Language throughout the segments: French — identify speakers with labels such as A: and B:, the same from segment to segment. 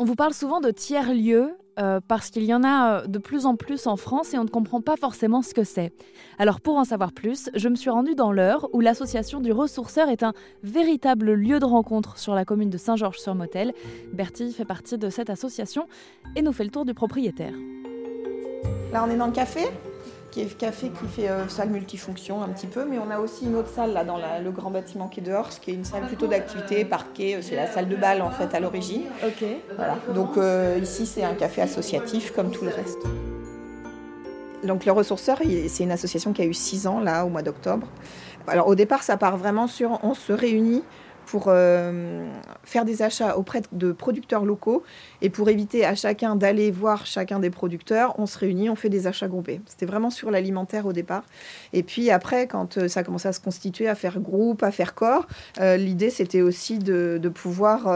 A: On vous parle souvent de tiers-lieux euh, parce qu'il y en a euh, de plus en plus en France et on ne comprend pas forcément ce que c'est. Alors pour en savoir plus, je me suis rendue dans l'Eure où l'association du ressourceur est un véritable lieu de rencontre sur la commune de Saint-Georges-sur-Motel. Bertie fait partie de cette association et nous fait le tour du propriétaire.
B: Là on est dans le café? Qui est café qui fait euh, salle multifonction un petit peu, mais on a aussi une autre salle là dans le grand bâtiment qui est dehors, ce qui est une salle plutôt d'activité, parquet, c'est la salle de bal en fait à l'origine.
A: Ok.
B: Voilà. Donc euh, ici c'est un café associatif comme tout le reste. Donc le ressourceur, c'est une association qui a eu six ans là au mois d'octobre. Alors au départ ça part vraiment sur on se réunit pour euh, faire des achats auprès de producteurs locaux et pour éviter à chacun d'aller voir chacun des producteurs, on se réunit, on fait des achats groupés. C'était vraiment sur l'alimentaire au départ. Et puis après, quand euh, ça a commencé à se constituer, à faire groupe, à faire corps, euh, l'idée c'était aussi de, de pouvoir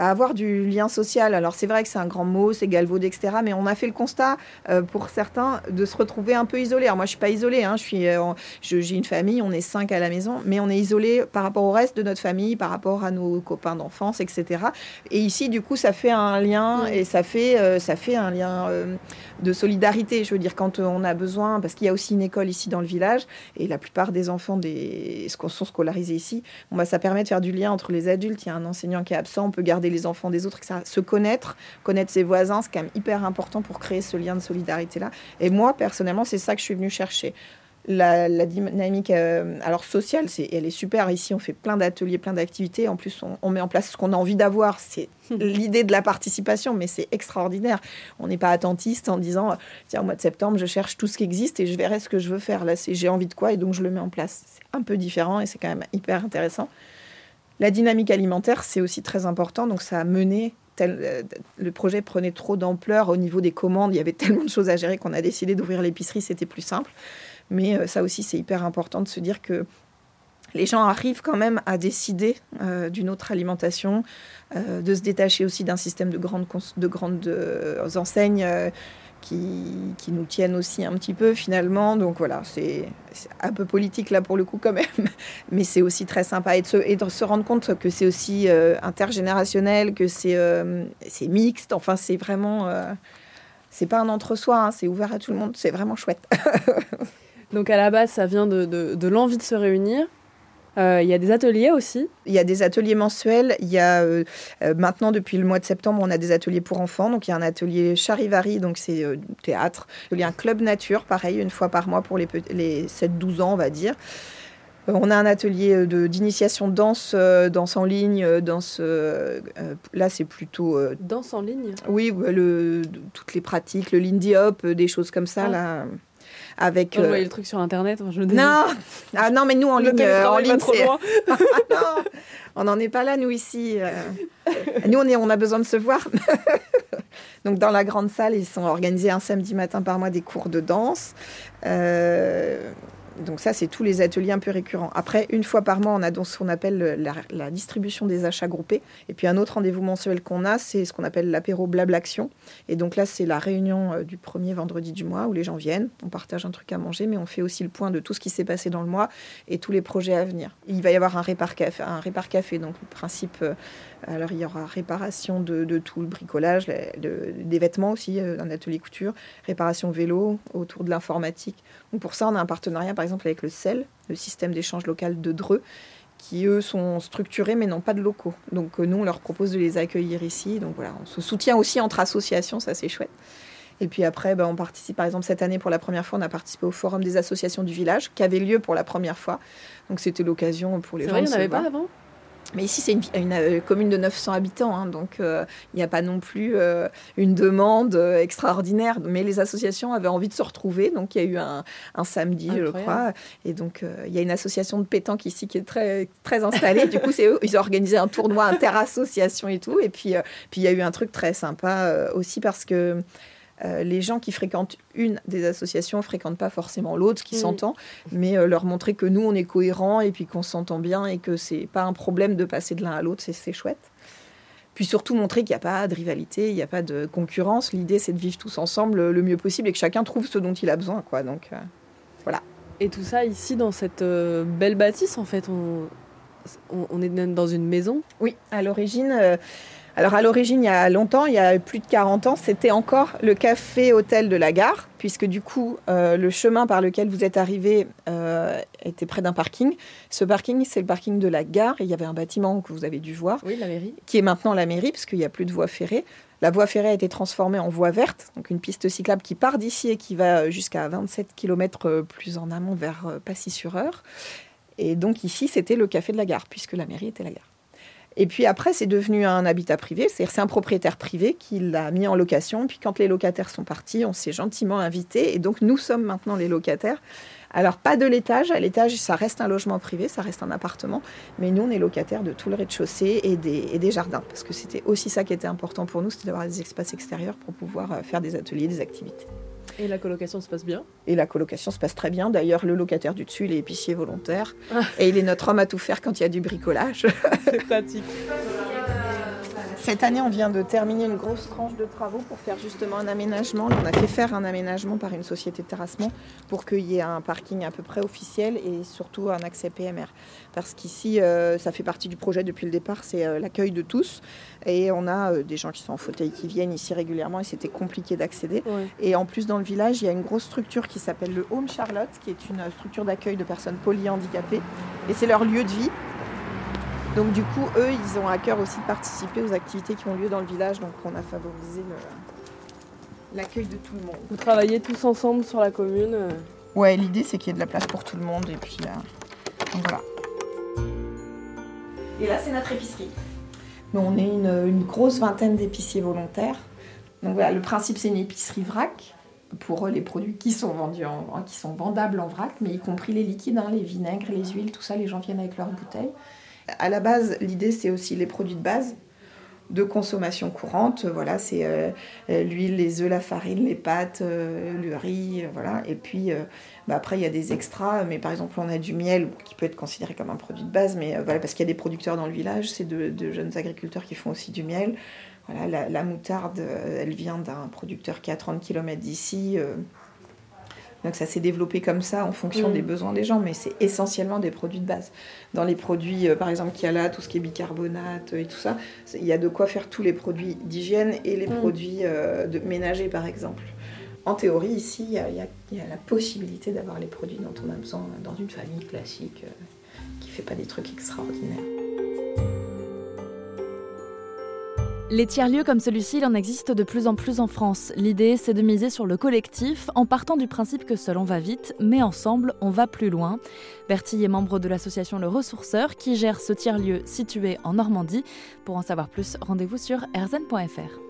B: à avoir du lien social. Alors c'est vrai que c'est un grand mot, c'est galvaudé, etc. Mais on a fait le constat, euh, pour certains, de se retrouver un peu isolé. Alors moi, je suis pas isolée, hein, je suis, euh, j'ai une famille, on est cinq à la maison, mais on est isolé par rapport au reste de notre famille, par rapport à nos copains d'enfance, etc. Et ici, du coup, ça fait un lien et ça fait, euh, ça fait un lien de solidarité. Je veux dire, quand on a besoin, parce qu'il y a aussi une école ici dans le village, et la plupart des enfants des, sont scolarisés ici, bon, bah, ça permet de faire du lien entre les adultes. Il y a un enseignant qui est absent, on peut garder les enfants des autres, ça Se connaître, connaître ses voisins, c'est quand même hyper important pour créer ce lien de solidarité-là. Et moi, personnellement, c'est ça que je suis venue chercher. La, dynamique euh, alors sociale, c'est, elle est super. Ici, on fait plein d'ateliers, plein d'activités. En plus, on, met en place ce qu'on a envie d'avoir. C'est l'idée de la participation, mais c'est extraordinaire. On n'est pas attentiste en disant tiens, au mois de septembre, je cherche tout ce qui existe et je verrai ce que je veux faire. Là, c'est j'ai envie de quoi et donc je le mets en place. C'est un peu différent et c'est quand même hyper intéressant. La dynamique alimentaire, c'est aussi très important. Donc, ça a mené. Euh, le projet prenait trop d'ampleur au niveau des commandes. Il y avait tellement de choses à gérer qu'on a décidé d'ouvrir l'épicerie. C'était plus simple. Mais euh, ça aussi, c'est hyper important de se dire que les gens arrivent quand même à décider euh, d'une autre alimentation, de se détacher aussi d'un système de grandes, de grandes enseignes qui, qui, nous tiennent aussi un petit peu finalement. Donc voilà, c'est un peu politique là pour le coup quand même, mais c'est aussi très sympa et de se, rendre compte que c'est aussi euh, intergénérationnel, que c'est euh, mixte. Enfin, c'est vraiment, euh, c'est pas un entre-soi, hein, c'est ouvert à tout le monde. C'est vraiment chouette.
A: Donc à la base, ça vient de, de l'envie de se réunir, euh, il y a des ateliers aussi.
B: Il y a des ateliers mensuels. Il y a euh, euh, maintenant, depuis le mois de septembre, on a des ateliers pour enfants. Donc il y a un atelier charivari, donc c'est théâtre. Il y a un club nature, pareil, une fois par mois pour les, les 7-12 ans, on va dire. On a un atelier d'initiation de danse, danse en ligne, danse. là, c'est plutôt.
A: danse en ligne?
B: Oui, le, toutes les pratiques, le lindy hop, des choses comme ça. Ah. Là avec.
A: Moi, je voyais le truc sur internet. je
B: non, ah non, mais nous en ligne, en ligne, c'est. on n'en est pas là, nous ici. Euh. nous, on est, on a besoin de se voir. Donc dans la grande salle, ils sont organisés un samedi matin par mois des cours de danse. Euh, donc ça, c'est tous les ateliers un peu récurrents. Après, une fois par mois, on a donc ce qu'on appelle la, distribution des achats groupés. Et puis un autre rendez-vous mensuel qu'on a, c'est ce qu'on appelle l'apéro Blablaction. Et donc là, c'est la réunion euh, du premier vendredi du mois où les gens viennent, on partage un truc à manger, mais on fait aussi le point de tout ce qui s'est passé dans le mois et tous les projets à venir. Il va y avoir un répar café, un répar café donc le principe euh, alors il y aura réparation de, tout le bricolage, des vêtements aussi, euh, un atelier couture, réparation vélo, autour de l'informatique. Donc pour ça, on a un partenariat par exemple avec le CEL, le système d'échange local de Dreux, qui eux sont structurés mais n'ont pas de locaux. Donc euh, nous, on leur propose de les accueillir ici. Donc voilà, on se soutient aussi entre associations, ça c'est chouette. Et puis après, ben, on participe, par exemple, cette année, pour la première fois, on a participé au Forum des associations du village, qui avait lieu pour la première fois. Donc c'était l'occasion pour les gens.
A: C'est vrai, il n'y en avait pas avant?
B: Mais ici, c'est une, euh, commune de 900 habitants, hein, donc euh, il n'y a pas non plus euh, une demande extraordinaire. Mais les associations avaient envie de se retrouver, donc il y a eu un, samedi, je crois. Et donc, il y a une association de pétanque ici qui est très, très installée. du coup, c'est eux, ils ont organisé un tournoi inter-association et tout. Et puis, puis il y a eu un truc très sympa aussi parce que euh, les gens qui fréquentent une des associations ne fréquentent pas forcément l'autre, qui s'entend, mais euh, leur montrer que nous, on est cohérents et puis qu'on s'entend bien et que c'est pas un problème de passer de l'un à l'autre, c'est chouette. Puis surtout montrer qu'il n'y a pas de rivalité, il n'y a pas de concurrence. L'idée, c'est de vivre tous ensemble le mieux possible et que chacun trouve ce dont il a besoin. Quoi. Donc, euh, voilà.
A: Et tout ça ici, dans cette belle bâtisse, en fait, on, on, est dans une maison?
B: Oui, à l'origine, Alors à l'origine, il y a longtemps, il y a plus de 40 ans, c'était encore le café-hôtel de la gare, puisque du coup, euh, le chemin par lequel vous êtes arrivé euh, était près d'un parking. Ce parking, c'est le parking de la gare, et il y avait un bâtiment que vous avez dû voir,
A: oui, la mairie.
B: qui est maintenant la mairie, puisqu'il n'y a plus de voie ferrée. La voie ferrée a été transformée en voie verte, donc une piste cyclable qui part d'ici et qui va jusqu'à 27 km plus en amont vers Passy-sur-Eure. Et donc ici, c'était le café de la gare, puisque la mairie était la gare. Et puis après, c'est devenu un habitat privé. C'est-à-dire c'est un propriétaire privé qui l'a mis en location. Puis quand les locataires sont partis, on s'est gentiment invité. Et donc nous sommes maintenant les locataires. Alors pas de l'étage. À l'étage, ça reste un logement privé, ça reste un appartement. Mais nous, on est locataires de tout le rez-de-chaussée et des, et des jardins. Parce que c'était aussi ça qui était important pour nous, c'était d'avoir des espaces extérieurs pour pouvoir euh, faire des ateliers, des activités.
C: Et la colocation se passe bien
B: Et la colocation se passe très bien. D'ailleurs, le locataire du dessus, il est épicier volontaire. Ah. Et il est notre homme à tout faire quand il y a du bricolage.
C: C'est pratique.
B: Cette année, on vient de terminer une grosse tranche de travaux pour faire justement un aménagement. On a fait faire un aménagement par une société de terrassement pour qu'il y ait un parking à peu près officiel et surtout un accès PMR. Parce qu'ici, euh, ça fait partie du projet depuis le départ, c'est euh, l'accueil de tous. Et on a euh, des gens qui sont en fauteuil qui viennent ici régulièrement et c'était compliqué d'accéder. Et en plus, dans le village, il y a une grosse structure qui s'appelle le Home Charlotte, qui est une structure d'accueil de personnes polyhandicapées. Et c'est leur lieu de vie. Donc du coup, eux, ils ont à cœur aussi de participer aux activités qui ont lieu dans le village. Donc on a favorisé l'accueil de tout le monde.
C: Vous travaillez tous ensemble sur la commune euh
B: Ouais, l'idée c'est qu'il y ait de la place pour tout le monde. Et puis euh, donc voilà. Et là, c'est notre épicerie. Nous, on est une, grosse vingtaine d'épiciers volontaires. Donc voilà, le principe, c'est une épicerie vrac pour les produits qui sont vendus en, qui sont vendables en vrac, mais y compris les liquides, hein, les vinaigres, les huiles, tout ça, les gens viennent avec leurs bouteilles. À la base, l'idée, c'est aussi les produits de base de consommation courante. Voilà, c'est euh, l'huile, les œufs, la farine, les pâtes, euh, le riz, euh, voilà. Et puis bah, après, il y a des extras. Mais par exemple, on a du miel qui peut être considéré comme un produit de base, mais voilà, parce qu'il y a des producteurs dans le village, c'est de, jeunes agriculteurs qui font aussi du miel. Voilà, la, la moutarde, elle vient d'un producteur qui est à 30 km d'ici. Donc ça s'est développé comme ça en fonction mm. des besoins des gens, mais c'est essentiellement des produits de base. Dans les produits, euh, par exemple, qu'il y a là, tout ce qui est bicarbonate et tout ça, il y a de quoi faire tous les produits d'hygiène et les mm. produits euh, de ménager, par exemple. En théorie, ici, il y, a, la possibilité d'avoir les produits dont on a besoin dans une famille classique euh, qui ne fait pas des trucs extraordinaires.
A: Les tiers-lieux comme celui-ci, il en existe de plus en plus en France. L'idée, c'est de miser sur le collectif en partant du principe que seul on va vite, mais ensemble, on va plus loin. Bertille est membre de l'association Le Ressourceur qui gère ce tiers-lieu situé en Normandie. Pour en savoir plus, rendez-vous sur erzen.fr.